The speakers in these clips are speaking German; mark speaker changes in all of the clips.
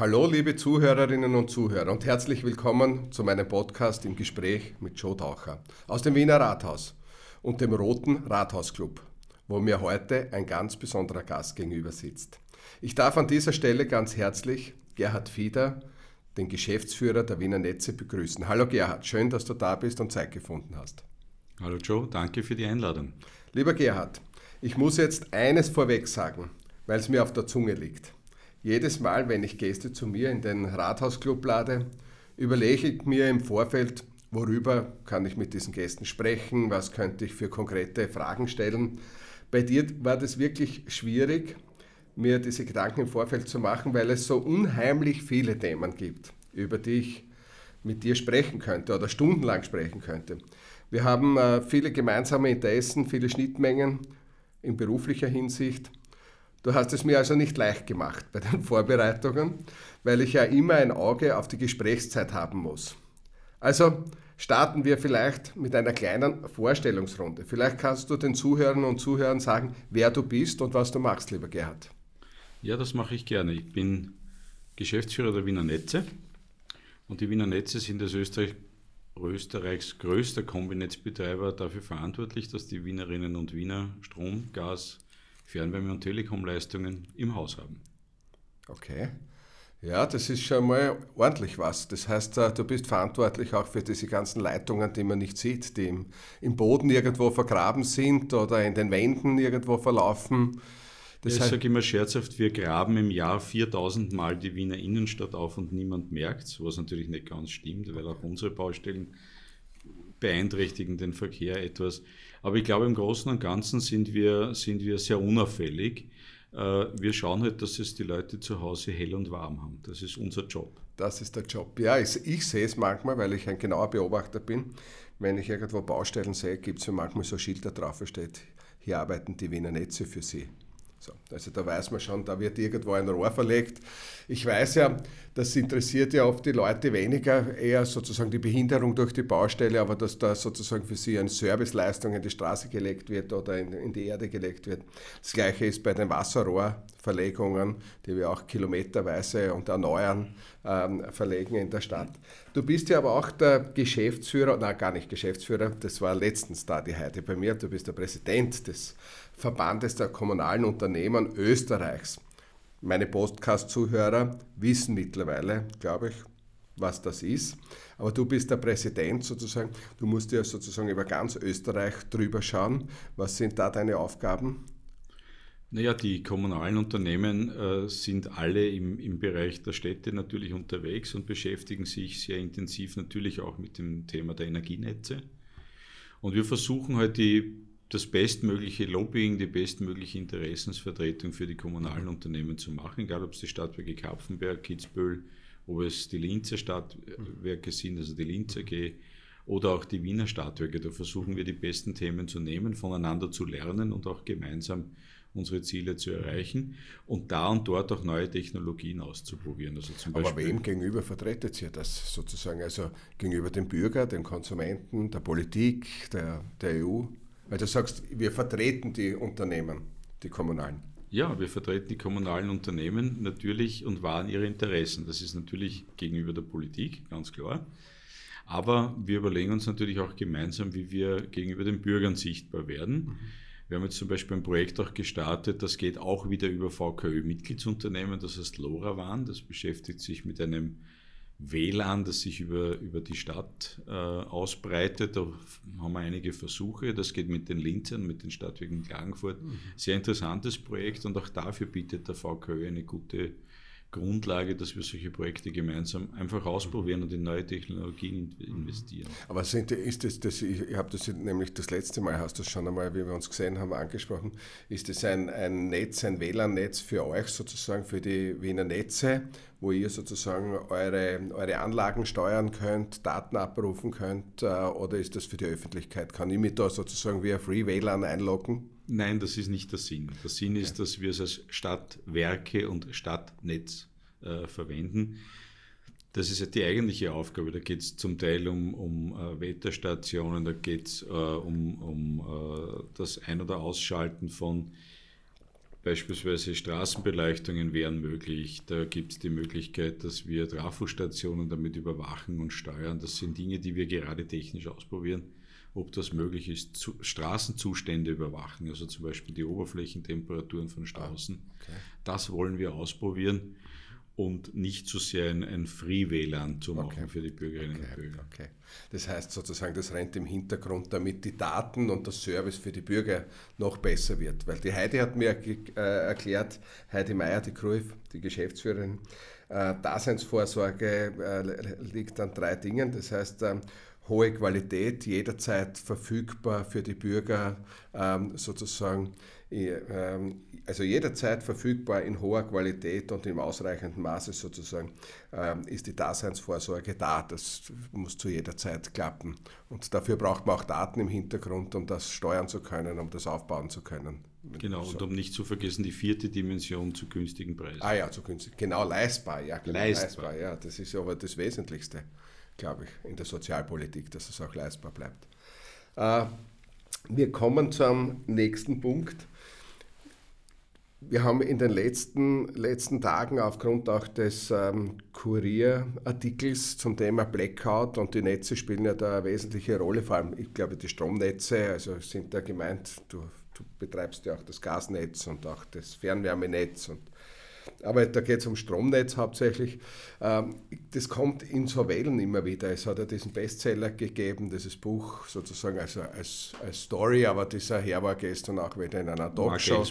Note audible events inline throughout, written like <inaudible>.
Speaker 1: Hallo liebe Zuhörerinnen und Zuhörer und herzlich willkommen zu meinem Podcast im Gespräch mit Joe Taucher aus dem Wiener Rathaus und dem Roten Rathausclub, wo mir heute ein ganz besonderer Gast gegenüber sitzt. Ich darf an dieser Stelle ganz herzlich Gerhard Fieder, den Geschäftsführer der Wiener Netze, begrüßen. Hallo Gerhard, schön, dass du da bist und Zeit gefunden hast.
Speaker 2: Hallo Joe, danke für die Einladung.
Speaker 1: Lieber Gerhard, ich muss jetzt eines vorweg sagen, weil es mir auf der Zunge liegt. Jedes Mal, wenn ich Gäste zu mir in den Rathausclub lade, überlege ich mir im Vorfeld, worüber kann ich mit diesen Gästen sprechen, was könnte ich für konkrete Fragen stellen. Bei dir war das wirklich schwierig, mir diese Gedanken im Vorfeld zu machen, weil es so unheimlich viele Themen gibt, über die ich mit dir sprechen könnte oder stundenlang sprechen könnte. Wir haben äh, viele gemeinsame Interessen, viele Schnittmengen in beruflicher Hinsicht. Du hast es mir also nicht leicht gemacht bei den <laughs> Vorbereitungen, weil ich ja immer ein Auge auf die Gesprächszeit haben muss. Also starten wir vielleicht mit einer kleinen Vorstellungsrunde. Vielleicht kannst du den Zuhörern und Zuhörern sagen, wer du bist und was du machst, lieber Gerhard.
Speaker 2: Ja, das mache ich gerne. Ich bin Geschäftsführer der Wiener Netze und die Wiener Netze sind als Österreich, Österreichs größter Kombinetzbetreiber dafür verantwortlich, dass die Wienerinnen und Wiener Strom, Gas, Fernwärme- und Telekomleistungen im Haus haben.
Speaker 1: Okay. Ja, das ist schon mal ordentlich was. Das heißt, äh, du bist verantwortlich auch für diese ganzen Leitungen, die man nicht sieht, die im, im Boden irgendwo vergraben sind oder in den Wänden irgendwo verlaufen.
Speaker 2: Das ich sage immer scherzhaft, wir graben im Jahr 4000 Mal die Wiener Innenstadt auf und niemand merkt es, was natürlich nicht ganz stimmt, weil auch unsere Baustellen beeinträchtigen den Verkehr etwas. Aber ich glaube, im Großen und Ganzen sind wir, sind wir sehr unauffällig. Äh, wir schauen halt, dass es die Leute zu Hause hell und warm haben. Das ist unser Job.
Speaker 1: Das ist der Job. Ja, ich, ich sehe es manchmal, weil ich ein genauer Beobachter bin. Wenn ich irgendwo Baustellen sehe, gibt es manchmal so Schilder drauf, steht, hier arbeiten die Wiener Netze für Sie. So, also da weiß man schon, da wird irgendwo ein Rohr verlegt. Ich weiß ja, das interessiert ja oft die Leute weniger, eher sozusagen die Behinderung durch die Baustelle, aber dass da sozusagen für sie eine Serviceleistung in die Straße gelegt wird oder in, in die Erde gelegt wird. Das gleiche ist bei den Wasserrohrverlegungen, die wir auch kilometerweise und erneuern, ähm, verlegen in der Stadt. Du bist ja aber auch der Geschäftsführer, nein, gar nicht Geschäftsführer, das war letztens da die Heide bei mir, du bist der Präsident des Verbandes der kommunalen Unternehmen Österreichs. Meine Podcast-Zuhörer wissen mittlerweile, glaube ich, was das ist. Aber du bist der Präsident sozusagen. Du musst ja sozusagen über ganz Österreich drüber schauen. Was sind da deine Aufgaben?
Speaker 2: Naja, die kommunalen Unternehmen äh, sind alle im, im Bereich der Städte natürlich unterwegs und beschäftigen sich sehr intensiv natürlich auch mit dem Thema der Energienetze. Und wir versuchen halt die das bestmögliche Lobbying, die bestmögliche Interessensvertretung für die kommunalen Unternehmen zu machen, egal ob es die Stadtwerke Kapfenberg, Kitzbühel, ob es die Linzer Stadtwerke sind, also die Linzer AG, oder auch die Wiener Stadtwerke. Da versuchen wir die besten Themen zu nehmen, voneinander zu lernen und auch gemeinsam unsere Ziele zu erreichen und da und dort auch neue Technologien auszuprobieren.
Speaker 1: Also zum Aber wem gegenüber vertretet ihr das sozusagen? Also gegenüber dem Bürger, dem Konsumenten, der Politik, der, der EU? Weil du sagst, wir vertreten die Unternehmen, die kommunalen.
Speaker 2: Ja, wir vertreten die kommunalen Unternehmen natürlich und wahren ihre Interessen. Das ist natürlich gegenüber der Politik, ganz klar. Aber wir überlegen uns natürlich auch gemeinsam, wie wir gegenüber den Bürgern sichtbar werden. Mhm. Wir haben jetzt zum Beispiel ein Projekt auch gestartet, das geht auch wieder über VKÖ-Mitgliedsunternehmen, das heißt LoRaWAN. Das beschäftigt sich mit einem WLAN, das sich über, über die Stadt äh, ausbreitet. Da haben wir einige Versuche. Das geht mit den Linzern, mit den Stadtwerken Klagenfurt. Mhm. Sehr interessantes Projekt und auch dafür bietet der VKÖ eine gute Grundlage, dass wir solche Projekte gemeinsam einfach ausprobieren und in neue Technologien investieren.
Speaker 1: Aber sind, ist das, das ich habe das nämlich das letzte Mal, hast du schon einmal, wie wir uns gesehen haben, angesprochen, ist das ein, ein Netz, ein WLAN-Netz für euch sozusagen, für die Wiener Netze, wo ihr sozusagen eure, eure Anlagen steuern könnt, Daten abrufen könnt, äh, oder ist das für die Öffentlichkeit? Kann ich mich da sozusagen via Free WLAN einloggen?
Speaker 2: Nein, das ist nicht der Sinn. Der Sinn ist, dass wir es als Stadtwerke und Stadtnetz äh, verwenden. Das ist ja die eigentliche Aufgabe. Da geht es zum Teil um, um uh, Wetterstationen, da geht es uh, um, um uh, das Ein- oder Ausschalten von Beispielsweise Straßenbeleuchtungen wären möglich. Da gibt es die Möglichkeit, dass wir Trafostationen damit überwachen und steuern. Das sind Dinge, die wir gerade technisch ausprobieren, ob das möglich ist. Straßenzustände überwachen, also zum Beispiel die Oberflächentemperaturen von Straßen. Ah, okay. Das wollen wir ausprobieren und nicht so sehr ein, ein Free-WLAN zu machen okay. für die Bürgerinnen okay. und Bürger.
Speaker 1: Okay. Das heißt sozusagen, das rennt im Hintergrund, damit die Daten und der Service für die Bürger noch besser wird. Weil die Heidi hat mir äh, erklärt, Heidi Meier, die Kruf, die Geschäftsführerin, äh, Daseinsvorsorge äh, liegt an drei Dingen. Das heißt, ähm, hohe Qualität, jederzeit verfügbar für die Bürger, ähm, sozusagen ähm, also jederzeit verfügbar in hoher Qualität und im ausreichenden Maße sozusagen ähm, ist die Daseinsvorsorge da. Das muss zu jeder Zeit klappen. Und dafür braucht man auch Daten im Hintergrund, um das steuern zu können, um das aufbauen zu können.
Speaker 2: Genau, so. und um nicht zu vergessen, die vierte Dimension zu günstigen Preisen.
Speaker 1: Ah ja, zu günstigen, genau, leistbar, ja, genau, leistbar. leistbar. Ja, das ist aber das Wesentlichste, glaube ich, in der Sozialpolitik, dass es auch leistbar bleibt. Äh, wir kommen zum nächsten Punkt wir haben in den letzten, letzten Tagen aufgrund auch des ähm, Kurierartikels zum Thema Blackout und die Netze spielen ja da eine wesentliche Rolle, vor allem, ich glaube, die Stromnetze, also sind da gemeint, du, du betreibst ja auch das Gasnetz und auch das Fernwärmenetz und aber da geht es um Stromnetz hauptsächlich. Ähm, das kommt in so Wellen immer wieder. Es hat ja diesen Bestseller gegeben, dieses Buch sozusagen also als, als Story, aber dieser Herr war gestern auch wieder in einer Talkshow.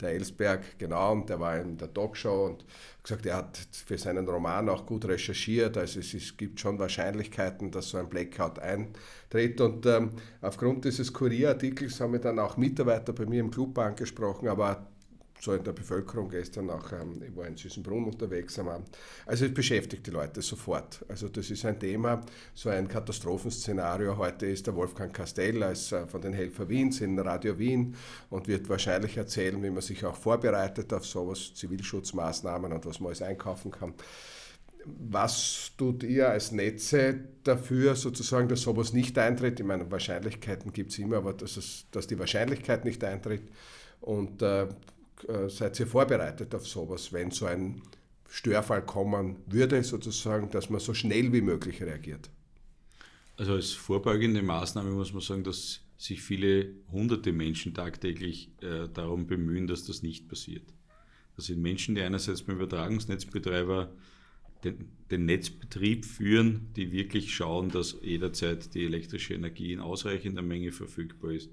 Speaker 1: Der Ellsberg, genau, und der war in der Talkshow und gesagt, er hat für seinen Roman auch gut recherchiert. Also es, ist, gibt schon Wahrscheinlichkeiten, dass so ein Blackout eintritt. Und ähm, aufgrund dieses Kurierartikels haben wir dann auch Mitarbeiter bei mir im Club angesprochen, aber so in der Bevölkerung gestern auch, ähm, ich war in Süßenbrunn unterwegs am Abend. Also es beschäftigt die Leute sofort. Also das ist ein Thema, so ein Katastrophenszenario. Heute ist der Wolfgang Castell als, äh, von den Helfer Wiens in Radio Wien und wird wahrscheinlich erzählen, wie man sich auch vorbereitet auf sowas, Zivilschutzmaßnahmen und was man alles einkaufen kann. Was tut ihr als Netze dafür, sozusagen, dass sowas nicht eintritt? Ich meine, Wahrscheinlichkeiten gibt es immer, aber dass, es, dass die Wahrscheinlichkeit nicht eintritt. Und äh, äh, seid ihr vorbereitet auf sowas, wenn so ein Störfall kommen würde, sozusagen, dass man so schnell wie möglich reagiert?
Speaker 2: Also als vorbeugende Maßnahme muss man sagen, dass sich viele hunderte Menschen tagtäglich äh, darum bemühen, dass das nicht passiert. Das sind Menschen, die einerseits beim Übertragungsnetzbetreiber den, den, Netzbetrieb führen, die wirklich schauen, dass jederzeit die elektrische Energie in ausreichender Menge verfügbar ist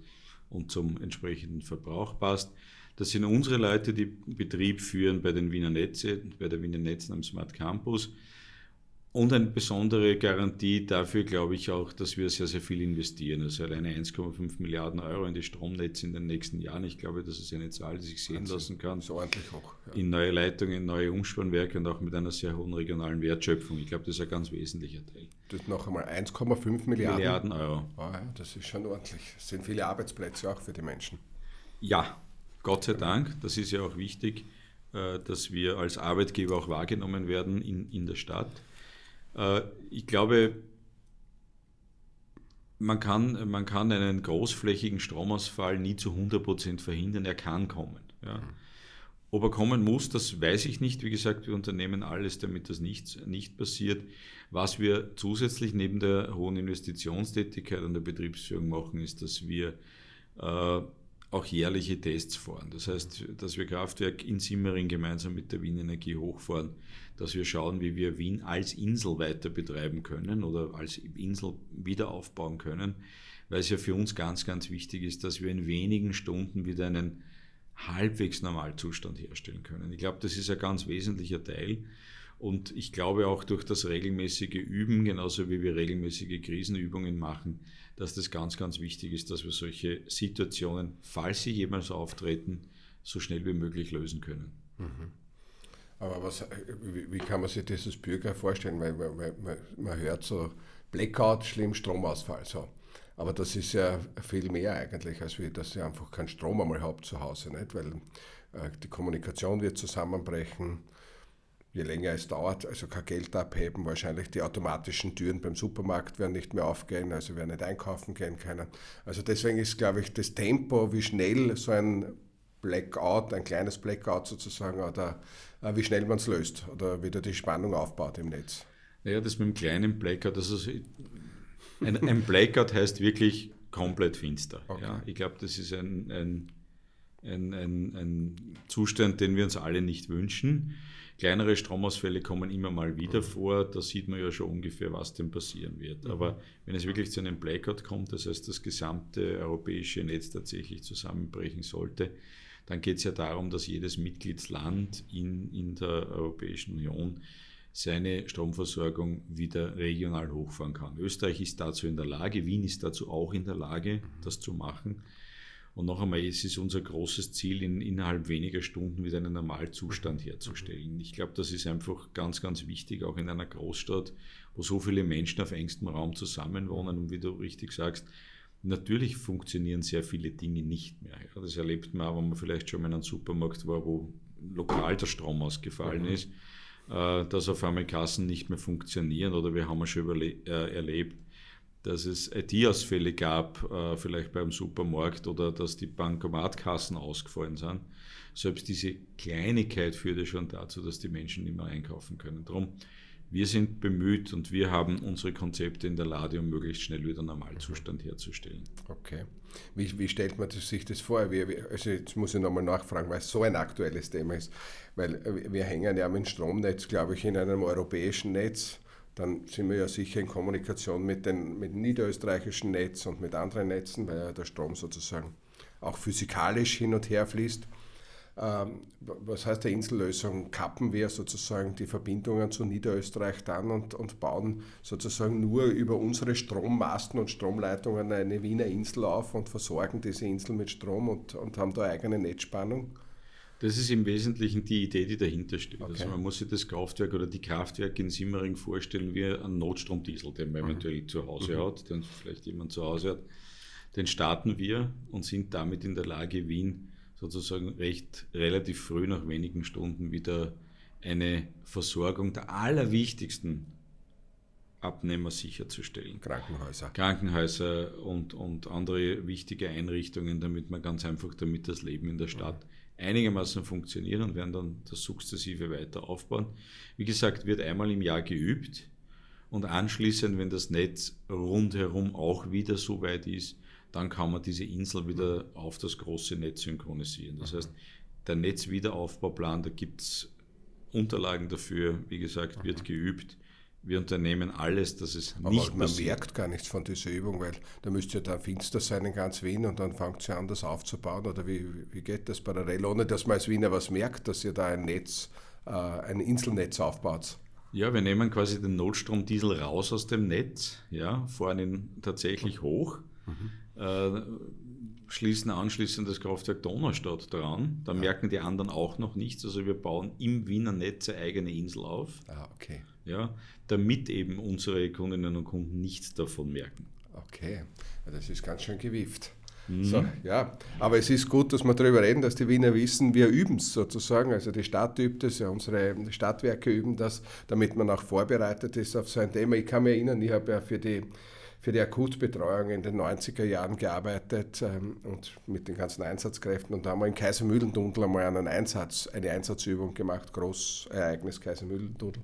Speaker 2: und zum entsprechenden Verbrauch passt. Das sind unsere Leute, die Betrieb führen bei den Wiener Netze, bei der Wiener Netzen am Smart Campus. Und eine besondere Garantie dafür, glaube ich auch, dass wir sehr, sehr viel investieren. Also alleine 1,5 Milliarden Euro in die Stromnetze in den nächsten Jahren. Ich glaube, das ist eine Zahl, die sich sehen lassen kann.
Speaker 1: So ordentlich hoch.
Speaker 2: Ja. In neue Leitungen, neue Umspannwerke und auch mit einer sehr hohen regionalen Wertschöpfung. Ich glaube, das ist ein ganz wesentlicher Teil.
Speaker 1: Das noch einmal 1,5 Milliarden.
Speaker 2: Milliarden Euro.
Speaker 1: Oh ja, das ist schon ordentlich. Das sind viele Arbeitsplätze auch für die Menschen.
Speaker 2: Ja, Gott sei Dank, das ist ja auch wichtig, äh, dass wir als Arbeitgeber auch wahrgenommen werden in, in der Stadt. Äh, ich glaube, man kann, man kann einen großflächigen Stromausfall nie zu 100% verhindern, er kann kommen. Ja. Mhm. Ob er kommen muss, das weiß ich nicht. Wie gesagt, wir unternehmen alles, damit das nicht, nicht passiert. Was wir zusätzlich neben der hohen Investitionstätigkeit an der Betriebsführung machen, ist, dass wir äh, auch jährliche Tests fahren. Das heißt, dass wir Kraftwerk in Simmering gemeinsam mit der Wien Energie hochfahren, dass wir schauen, wie wir Wien als Insel weiter betreiben können oder als Insel wieder aufbauen können, weil es ja für uns ganz, ganz wichtig ist, dass wir in wenigen Stunden wieder einen halbwegs Normalzustand herstellen können. Ich glaube, das ist ein ganz wesentlicher Teil. Und ich glaube auch durch das regelmäßige Üben, genauso wie wir regelmäßige Krisenübungen machen, dass das ganz, ganz wichtig ist, dass wir solche Situationen, falls sie jemals auftreten, so schnell wie möglich lösen können. Mhm.
Speaker 1: Aber was, wie, kann man sich das als Bürger vorstellen? Weil, weil, weil man hört so Blackout, schlimm Stromausfall. So. Aber das ist ja viel mehr eigentlich, als wie, dass ihr einfach keinen Strom einmal habt zu Hause. Nicht? Weil äh, die Kommunikation wird zusammenbrechen, je länger es dauert, also kein Geld abheben, wahrscheinlich die automatischen Türen beim Supermarkt werden nicht mehr aufgehen, also werden nicht einkaufen gehen können. Also deswegen ist, glaube ich, das Tempo, wie schnell so ein Blackout, ein kleines Blackout sozusagen, oder äh, wie schnell man es löst oder wieder die Spannung aufbaut im Netz.
Speaker 2: Naja, das mit dem kleinen Blackout, also ein, ein Blackout heißt wirklich komplett finster. Okay. Ja, ich glaube, das ist ein, ein, ein, ein, Zustand, den wir uns alle nicht wünschen. Kleinere Stromausfälle kommen immer mal wieder mhm. vor, da sieht man ja schon ungefähr, was denn passieren wird. Mhm. Aber wenn es wirklich zu einem Blackout kommt, das heißt, das gesamte europäische Netz tatsächlich zusammenbrechen sollte, dann geht es ja darum, dass jedes Mitgliedsland in, in der Europäischen Union seine Stromversorgung wieder regional hochfahren kann. Österreich ist dazu in der Lage, Wien ist dazu auch in der Lage, das zu machen. Und noch einmal, es ist unser großes Ziel, in, innerhalb weniger Stunden wieder einen Normalzustand herzustellen. Ich glaube, das ist einfach ganz, ganz wichtig, auch in einer Großstadt, wo so viele Menschen auf engstem Raum zusammenwohnen. Und wie du richtig sagst, natürlich funktionieren sehr viele Dinge nicht mehr. Ja, das erlebt man auch, wenn man vielleicht schon mal in einem Supermarkt war, wo lokal der Strom ausgefallen mhm. ist äh, dass auf einmal Kassen nicht mehr funktionieren oder wir haben schon äh, erlebt, dass es IT-Ausfälle gab, äh, vielleicht beim Supermarkt oder dass die Bankomatkassen ausgefallen sind. Selbst diese Kleinigkeit führt ja schon dazu, dass die Menschen nicht mehr einkaufen können. Darum, wir sind bemüht und wir haben unsere Konzepte in der Lade, um möglichst schnell wieder Normalzustand herzustellen.
Speaker 1: Okay. Wie, wie stellt man sich das vor? Wie, also jetzt muss ich nochmal nachfragen, weil es so ein aktuelles Thema ist. Weil äh, wir hängen ja mit dem Stromnetz, glaube ich, in einem europäischen Netz. Dann sind wir ja sicher in Kommunikation mit, den, mit dem niederösterreichischen Netz und mit anderen Netzen, weil ja der Strom sozusagen auch physikalisch hin und her fließt. Ähm, was heißt der Insellösung? Kappen wir sozusagen die Verbindungen zu Niederösterreich dann und, und bauen sozusagen nur über unsere Strommasten und Stromleitungen eine Wiener Insel auf und versorgen diese Insel mit Strom und, und haben da eigene Netzspannung?
Speaker 2: Das ist im Wesentlichen die Idee, die dahinter steht. Also okay. Also man muss sich das Kraftwerk oder die Kraftwerke in Simmering vorstellen wie einen Notstromdiesel, den man mhm. eventuell zu Hause mhm. hat, den vielleicht jemand zu Hause hat. Den starten wir und sind damit in der Lage, Wien sozusagen recht relativ früh nach wenigen Stunden wieder eine Versorgung der allerwichtigsten Abnehmer sicherzustellen.
Speaker 1: Krankenhäuser.
Speaker 2: Krankenhäuser und, und andere wichtige Einrichtungen, damit man ganz einfach, damit das Leben in der Stadt mhm. einigermaßen funktioniert und werden dann das sukzessive weiter aufbauen. Wie gesagt, wird einmal im Jahr geübt und anschließend, wenn das Netz rundherum auch wieder so weit ist, dann kann man diese Insel wieder auf das große Netz synchronisieren. Das heißt, der Netzwiederaufbauplan, da gibt es Unterlagen dafür, wie gesagt, wird geübt. Wir unternehmen alles, dass es
Speaker 1: Aber
Speaker 2: nicht
Speaker 1: man passiert. merkt gar nichts von dieser Übung, weil da müsste ja da finster sein in ganz Wien und dann fängt sie an, das aufzubauen. Oder wie, wie geht das parallel, ohne dass man als Wiener was merkt, dass ihr da ein Netz, äh, ein Inselnetz aufbaut?
Speaker 2: Ja, wir nehmen quasi den Notstromdiesel raus aus dem Netz, ja, fahren ihn tatsächlich hoch. Mhm äh, schließen anschließend das Kraftwerk Donaustadt dran. Da ja. merken die anderen auch noch nichts. Also wir bauen im Wiener Netz eine eigene Insel auf.
Speaker 1: Ah, okay.
Speaker 2: Ja, damit eben unsere Kundinnen und Kunden nichts davon merken.
Speaker 1: Okay, das ist ganz schön gewieft. Mhm. So, ja, aber es ist gut, dass wir darüber reden, dass die Wiener wissen, wir üben es sozusagen. Also die Stadt übt es, ja, unsere Stadtwerke üben das, damit man auch vorbereitet ist auf so ein Thema. Ich kann mich erinnern, ich habe ja für die für die Akutbetreuung in den 90er Jahren gearbeitet ähm, und mit den ganzen Einsatzkräften. Und da haben wir im Kaisermühlentunnel einmal einen Einsatz, eine Einsatzübung gemacht, Großereignis Kaisermühlentunnel.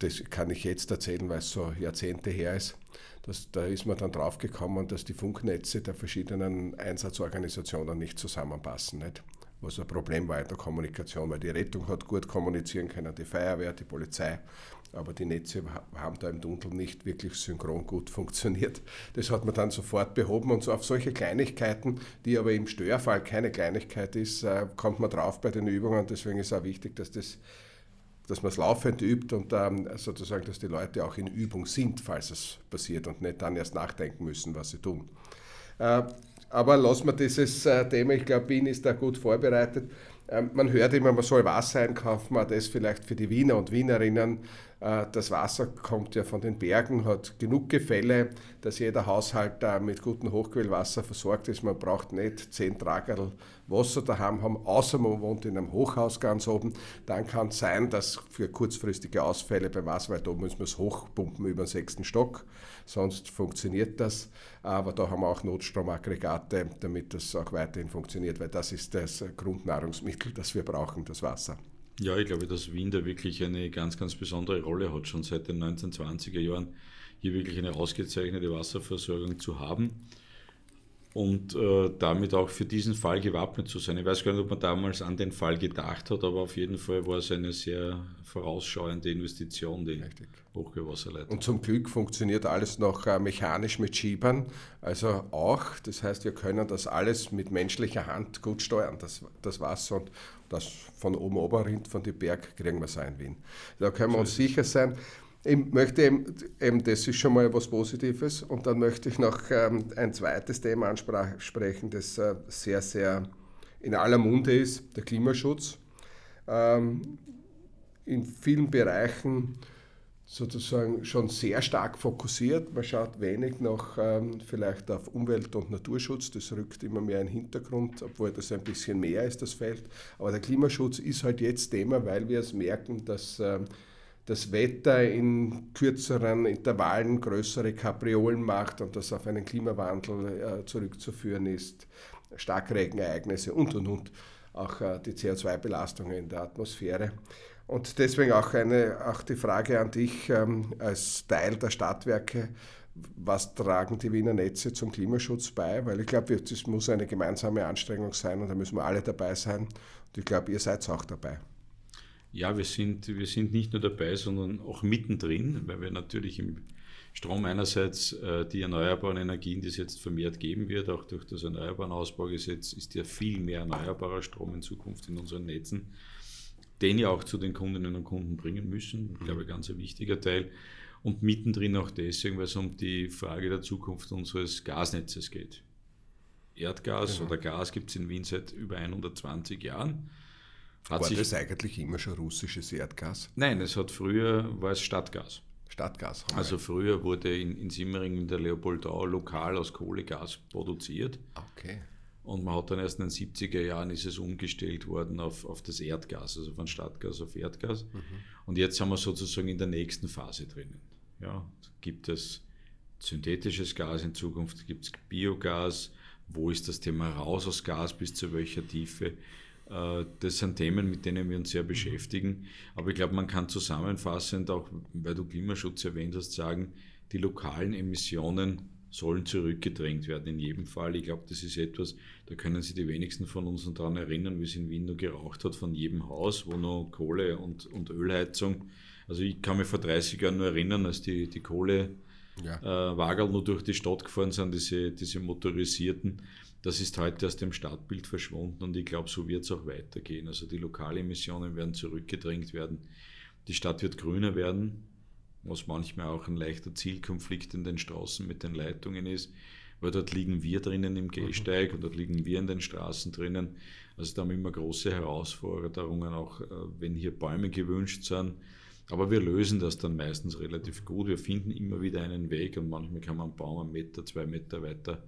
Speaker 1: Das kann ich jetzt erzählen, weil es so Jahrzehnte her ist. Das, da ist man dann draufgekommen, dass die Funknetze der verschiedenen Einsatzorganisationen nicht zusammenpassen. Nicht? was ein Problem war in der Kommunikation, weil die Rettung hat gut kommunizieren können, die Feuerwehr, die Polizei aber die Netze haben da im Tunnel nicht wirklich synchron gut <laughs> funktioniert. Das hat man dann sofort behoben und so auf solche Kleinigkeiten, die aber im Störfall keine Kleinigkeit ist, äh, kommt man drauf bei den Übungen. Deswegen ist auch wichtig, dass, das, dass man es laufend übt und ähm, sozusagen, dass die Leute auch in Übung sind, falls es passiert und nicht dann erst nachdenken müssen, was sie tun. Äh, aber lassen wir dieses äh, Thema, ich glaube, Wien ist da gut vorbereitet. Ähm, man hört immer, man soll Wasser einkaufen, das vielleicht für die Wiener und Wienerinnen das Wasser kommt ja von den Bergen, hat genug Gefälle, dass jeder Haushalt mit gutem Hochquellwasser versorgt ist. Man braucht nicht zehn Tragerl Wasser daheim haben, außer man wohnt in einem Hochhaus ganz oben. Dann kann es sein, dass für kurzfristige Ausfälle beim Wasser, weil da muss man es hochpumpen über den sechsten Stock, sonst funktioniert das. Aber da haben wir auch Notstromaggregate, damit das auch weiterhin funktioniert, weil das ist das Grundnahrungsmittel, das wir brauchen, das Wasser.
Speaker 2: Ja, ich glaube, dass Wien da wirklich eine ganz, ganz besondere Rolle hat, schon seit den 1920er Jahren hier wirklich eine ausgezeichnete Wasserversorgung zu haben und äh, damit auch für diesen Fall gewappnet zu sein. Ich weiß gar nicht, ob man damals an den Fall gedacht hat, aber auf jeden Fall war es eine sehr vorausschauende Investition, die Richtig. Hochgewasserleitung.
Speaker 1: Und zum Glück funktioniert alles noch äh, mechanisch mit Schiebern, also auch. Das heißt, wir können das alles mit menschlicher Hand gut steuern, das, das Wasser und das von oben Oberrind, von den Berg kriegen wir es in Wien. Da können wir uns sicher sein. Ich möchte eben, eben, das ist schon mal etwas Positives und dann möchte ich noch ähm, ein zweites Thema ansprechen, das äh, sehr, sehr in aller Munde ist, der Klimaschutz. Ähm, in vielen Bereichen sozusagen schon sehr stark fokussiert. Man schaut wenig noch ähm, vielleicht auf Umwelt- und Naturschutz. Das rückt immer mehr in den Hintergrund, obwohl das ein bisschen mehr ist, das Feld. Aber der Klimaschutz ist halt jetzt Thema, weil wir es merken, dass ähm, das Wetter in kürzeren Intervallen größere Kapriolen macht und das auf einen Klimawandel äh, zurückzuführen ist, Starkregenereignisse und und und, auch äh, die CO2-Belastungen in der Atmosphäre. Und deswegen auch, eine, auch die Frage an dich ähm, als Teil der Stadtwerke, was tragen die Wiener Netze zum Klimaschutz bei? Weil ich glaube, das muss eine gemeinsame Anstrengung sein und da müssen wir alle dabei sein. Und ich glaube, ihr seid auch dabei.
Speaker 2: Ja, wir sind, wir sind nicht nur dabei, sondern auch mittendrin, weil wir natürlich im Strom einerseits äh, die erneuerbaren Energien, die es jetzt vermehrt geben wird, auch durch das Erneuerbaren Ausbaugesetz ist ja viel mehr erneuerbarer Strom in Zukunft in unseren Netzen, den ja auch zu den Kundinnen und Kunden bringen müssen. Ich glaube, ganz ein wichtiger Teil. Und mittendrin auch deswegen, weil es um die Frage der Zukunft unseres Gasnetzes geht. Erdgas genau. oder Gas gibt es in Wien seit über 120 Jahren.
Speaker 1: Hat war das eigentlich immer schon russisches Erdgas?
Speaker 2: Nein, es hat früher, war es Stadtgas.
Speaker 1: Stadtgas.
Speaker 2: Also früher wurde in, in Simmering in der Leopoldau lokal aus Kohlegas produziert.
Speaker 1: Okay.
Speaker 2: Und man hat dann erst in den 70er Jahren ist es umgestellt worden auf, auf das Erdgas, also von Stadtgas auf Erdgas. Mhm. Und jetzt haben wir sozusagen in der nächsten Phase drinnen. Ja, gibt es synthetisches Gas in Zukunft, gibt es Biogas, wo ist das Thema raus aus Gas, bis zu welcher Tiefe. Äh, das sind Themen, mit denen wir uns sehr beschäftigen. Aber ich glaube, man kann zusammenfassend, auch weil du Klimaschutz erwähnt hast, sagen, die lokalen Emissionen sollen zurückgedrängt werden in jedem Fall. Ich glaube, das ist etwas, da können sich die wenigsten von uns daran erinnern, wie es in Wien nur geraucht hat von jedem Haus, wo noch Kohle und, und Ölheizung. Also ich kann mich vor 30 Jahren nur erinnern, als die, die Kohle ja. äh, nur durch die Stadt gefahren sind, diese, diese motorisierten. Das ist heute aus dem Stadtbild verschwunden und ich glaube, so wird es auch weitergehen. Also die Lokalemissionen werden zurückgedrängt werden. Die Stadt wird grüner werden, was manchmal auch ein leichter Zielkonflikt in den Straßen mit den Leitungen ist, weil dort liegen wir drinnen im Gehsteig und dort liegen wir in den Straßen drinnen. Also da haben wir immer große Herausforderungen, auch äh, wenn hier Bäume gewünscht sind. Aber wir lösen das dann meistens relativ gut. Wir finden immer wieder einen Weg und manchmal kann man einen Baum einen Meter, zwei Meter weiter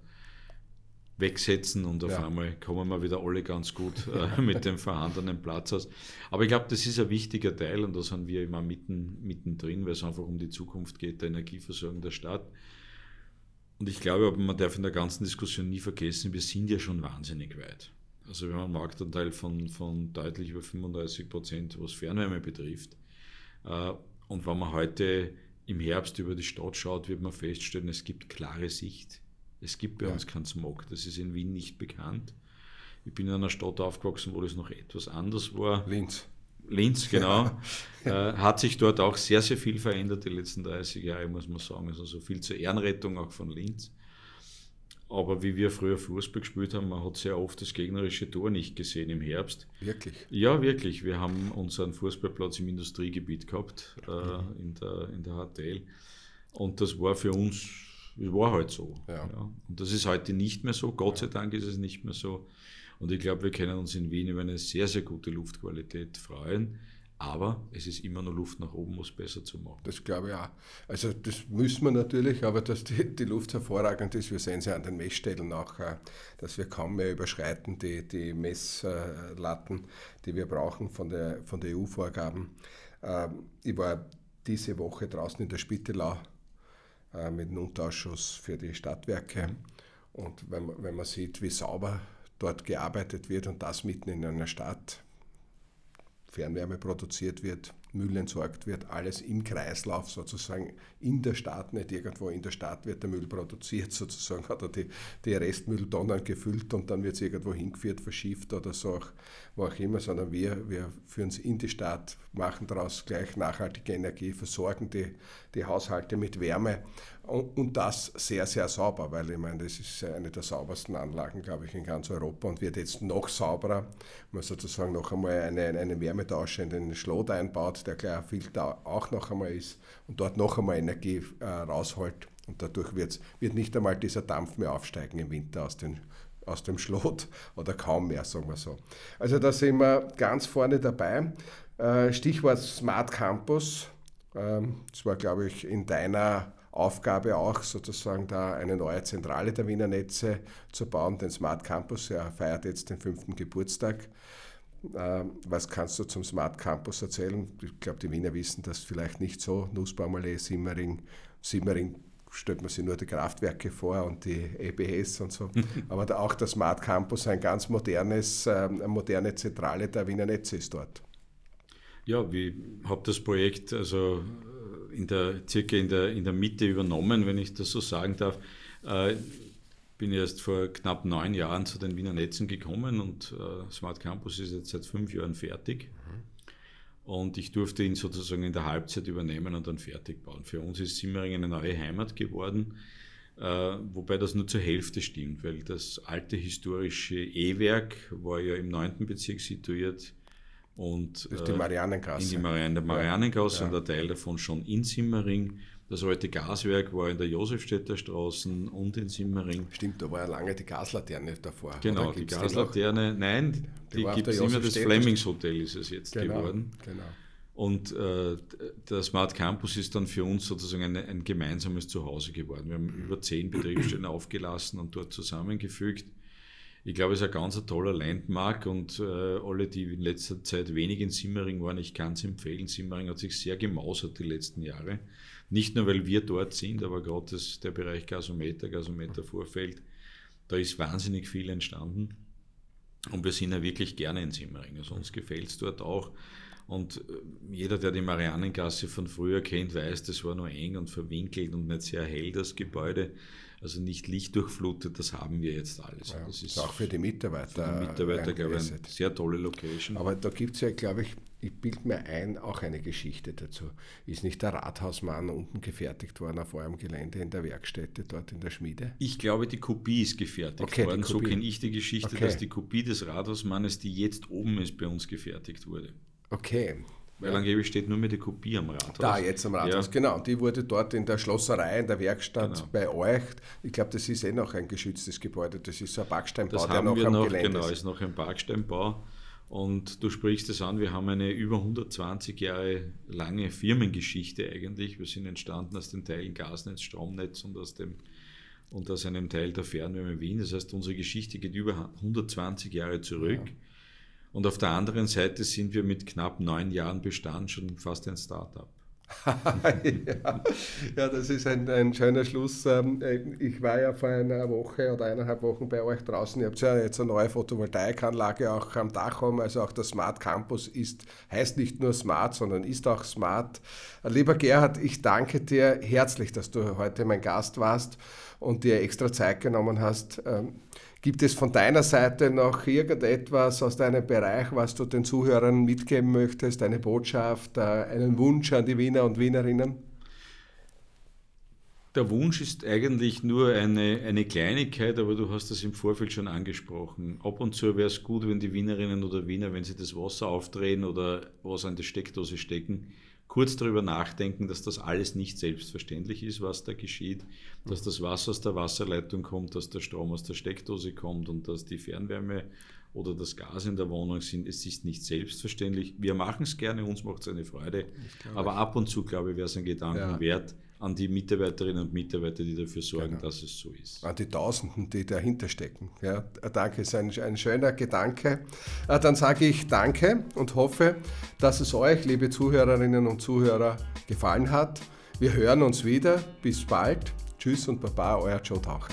Speaker 2: wegsetzen und auf ja. einmal kommen wir wieder alle ganz gut <laughs> äh, mit dem vorhandenen Platz aus. Aber ich glaube, das ist ein wichtiger Teil und da sind wir immer mitten, mittendrin, weil es einfach um die Zukunft geht, der Energieversorgung der Stadt. Und ich glaube, man darf in der ganzen Diskussion nie vergessen, wir sind ja schon wahnsinnig weit. Also wir haben einen Marktanteil von, von deutlich über 35 Prozent, was Fernwärme betrifft. Äh, und wenn man heute im Herbst über die Stadt schaut, wird man feststellen, es gibt klare Sicht es gibt bei ja. uns keinen Smog. Das ist in Wien nicht bekannt. Ich bin in einer Stadt aufgewachsen, wo das noch etwas anders war.
Speaker 1: Linz.
Speaker 2: Linz, genau. <laughs> äh, hat sich dort auch sehr, sehr viel verändert die letzten 30 Jahre, muss man sagen. Also so viel zur Ehrenrettung auch von Linz. Aber wie wir früher Fußball gespielt haben, man hat sehr oft das gegnerische Tor nicht gesehen im Herbst.
Speaker 1: Wirklich?
Speaker 2: Ja, wirklich. Wir haben unseren Fußballplatz im Industriegebiet gehabt, äh, mhm. in, der, in der HTL. Und das war für uns es war halt so. Ja. ja. Und das ist heute nicht mehr so. Gott sei Dank ist es nicht mehr so. Und ich glaube, wir können uns in Wien über eine sehr, sehr gute Luftqualität freuen. Aber es ist immer noch Luft nach oben, es besser zu machen.
Speaker 1: Das glaube ich auch. Also das müssen wir natürlich, aber dass die, die Luft hervorragend ist, wir sehen es ja an den Messstellen auch, äh, dass wir kaum mehr überschreiten die, die Messlatten, die wir brauchen von der, von der EU-Vorgaben. Ähm, ich war diese Woche draußen in der Spittelau äh, mit dem Unterausschuss für die Stadtwerke und wenn wenn man sieht, wie sauber dort gearbeitet wird und das mitten in einer Stadt, Fernwärme produziert wird, Müll entsorgt wird, alles im Kreislauf sozusagen in der Stadt, nicht irgendwo in der Stadt wird der Müll produziert <laughs> sozusagen, hat er die, die Restmülltonnen gefüllt und dann wird es irgendwo hingeführt, verschifft oder so, wo auch immer, sondern wir, wir führen es in die Stadt, machen daraus gleich nachhaltige Energie, versorgen die, die Haushalte mit Wärme und, und das sehr, sehr sauber, weil ich meine, das ist eine der saubersten Anlagen, glaube ich, in ganz Europa und wird jetzt noch sauberer, wenn man sozusagen noch einmal eine, einen Wärmetauscher in den Schlot einbaut, der gleich ein Filter auch noch einmal ist und dort noch einmal Energie äh, rausholt. Und dadurch wird nicht einmal dieser Dampf mehr aufsteigen im Winter aus, den, aus dem Schlot <laughs> oder kaum mehr, sagen wir so. Also da sind wir ganz vorne dabei. Äh, Stichwort Smart Campus. Ähm, das war, glaube ich, in deiner Aufgabe auch sozusagen da eine neue Zentrale der Wiener Netze zu bauen, den Smart Campus. Er feiert jetzt den fünften Geburtstag. Ähm, was kannst du zum Smart Campus erzählen? Ich glaube, die Wiener wissen das vielleicht nicht so. Nussbaumallee, Simmering. Simmering stellt man sich nur die Kraftwerke vor und die EBS und so. Aber auch der Smart Campus, ein ganz modernes, ähm, eine moderne Zentrale der Wiener Netze ist dort.
Speaker 2: Ja, ich habe das Projekt also in der, circa in der, in der Mitte übernommen, wenn ich das so sagen darf. Äh, bin erst vor knapp neun Jahren zu den Wiener Netzen gekommen und äh, Smart Campus ist jetzt seit fünf Jahren fertig. Mhm. Und ich durfte ihn sozusagen in der Halbzeit übernehmen und dann fertig bauen. Für uns ist Simmering eine neue Heimat geworden, äh, wobei das nur zur Hälfte stimmt, weil das alte historische E-Werk war ja im 9. Bezirk situiert. Und,
Speaker 1: das ist die Marianengasse.
Speaker 2: In die Marian Marianengasse ja. und ein Teil davon schon in Simmering. Das alte Gaswerk war in der Josefstädter Straße und in Simmering.
Speaker 1: Stimmt, da war ja lange die Gaslaterne davor.
Speaker 2: Genau, die Gaslaterne, nein, die, die gibt es immer, das Flemings Hotel ist es jetzt genau, geworden. Genau. Und äh, der Smart Campus ist dann für uns sozusagen ein, ein gemeinsames Zuhause geworden. Wir haben über zehn Betriebsstellen aufgelassen und dort zusammengefügt. Ich glaube, es ist ein ganz toller Landmark und äh, alle, die in letzter Zeit wenig in Simmering waren, ich kann es empfehlen. Simmering hat sich sehr gemausert die letzten Jahre. Nicht nur, weil wir dort sind, aber gerade der Bereich Gasometer, Gasometer-Vorfeld, da ist wahnsinnig viel entstanden. Und wir sind ja wirklich gerne in Simmering. Also uns gefällt es dort auch. Und äh, jeder, der die Marianengasse von früher kennt, weiß, das war nur eng und verwinkelt und nicht sehr hell, das Gebäude. Also nicht lichtdurchflutet, das haben wir jetzt alles.
Speaker 1: Ja, das ist auch für die Mitarbeiter.
Speaker 2: Für die Mitarbeiter, glaube ich, eine sehr tolle Location.
Speaker 1: Aber da gibt es ja, glaube ich, ich bilde mir ein, auch eine Geschichte dazu. Ist nicht der Rathausmann unten gefertigt worden auf eurem Gelände in der Werkstätte, dort in der Schmiede?
Speaker 2: Ich glaube, die Kopie ist gefertigt okay, worden. So kenne ich die Geschichte, okay. dass die Kopie des Rathausmannes, die jetzt oben ist, bei uns gefertigt wurde.
Speaker 1: Okay.
Speaker 2: Weil angeblich steht nur mehr die Kopie am Rathaus.
Speaker 1: Da, jetzt am Rathaus, ja. genau. Die wurde dort in der Schlosserei, in der Werkstatt genau. bei euch. Ich glaube, das ist eh noch ein geschütztes Gebäude. Das ist so ein Backsteinbau,
Speaker 2: das der noch wir am noch, Gelände genau, ist. ist noch ein Backsteinbau. Und du sprichst es an, wir haben eine über 120 Jahre lange Firmengeschichte eigentlich. Wir sind entstanden aus den Teilen Gasnetz, Stromnetz und aus, dem, und aus einem Teil der Fernwärme Wien. Das heißt, unsere Geschichte geht über 120 Jahre zurück. Ja. Und auf der anderen Seite sind wir mit knapp neun Jahren Bestand schon fast ein Startup. <laughs>
Speaker 1: ja, das ist ein, ein schöner Schluss. Ähm, ich war ja vor einer Woche oder eineinhalb Wochen bei euch draußen. Ihr habt ja jetzt eine neue Photovoltaikanlage auch am Dach haben. Also auch der Smart Campus ist, heißt nicht nur smart, sondern ist auch smart. Lieber Gerhard, ich danke dir herzlich, dass du heute mein Gast warst und dir extra Zeit genommen hast. Gibt es von deiner Seite noch irgendetwas aus deinem Bereich, was du den Zuhörern mitgeben möchtest, eine Botschaft, äh, einen Wunsch an die Wiener und Wienerinnen?
Speaker 2: Der Wunsch ist eigentlich nur eine, eine Kleinigkeit, aber du hast das im Vorfeld schon angesprochen. Ab und zu wäre es gut, wenn die Wienerinnen oder Wiener, wenn sie das Wasser aufdrehen oder was an der Steckdose stecken, kurz darüber nachdenken, dass das alles nicht selbstverständlich ist, was da geschieht, dass das Wasser aus der Wasserleitung kommt, dass der Strom aus der Steckdose kommt und dass die Fernwärme oder das Gas in der Wohnung sind. Es ist nicht selbstverständlich. Wir machen es gerne, uns macht es eine Freude. Aber ab und zu, glaube ich, wäre es ein Gedanken ja. wert, an die Mitarbeiterinnen und Mitarbeiter, die dafür sorgen, genau. dass es so ist.
Speaker 1: An die Tausenden, die dahinter stecken. Ja, danke, ist ein, ein schöner Gedanke. Äh, dann sage ich danke und hoffe, dass es euch, liebe Zuhörerinnen und Zuhörer, gefallen hat. Wir hören uns wieder. Bis bald. Tschüss und Baba, euer Joe Taucher.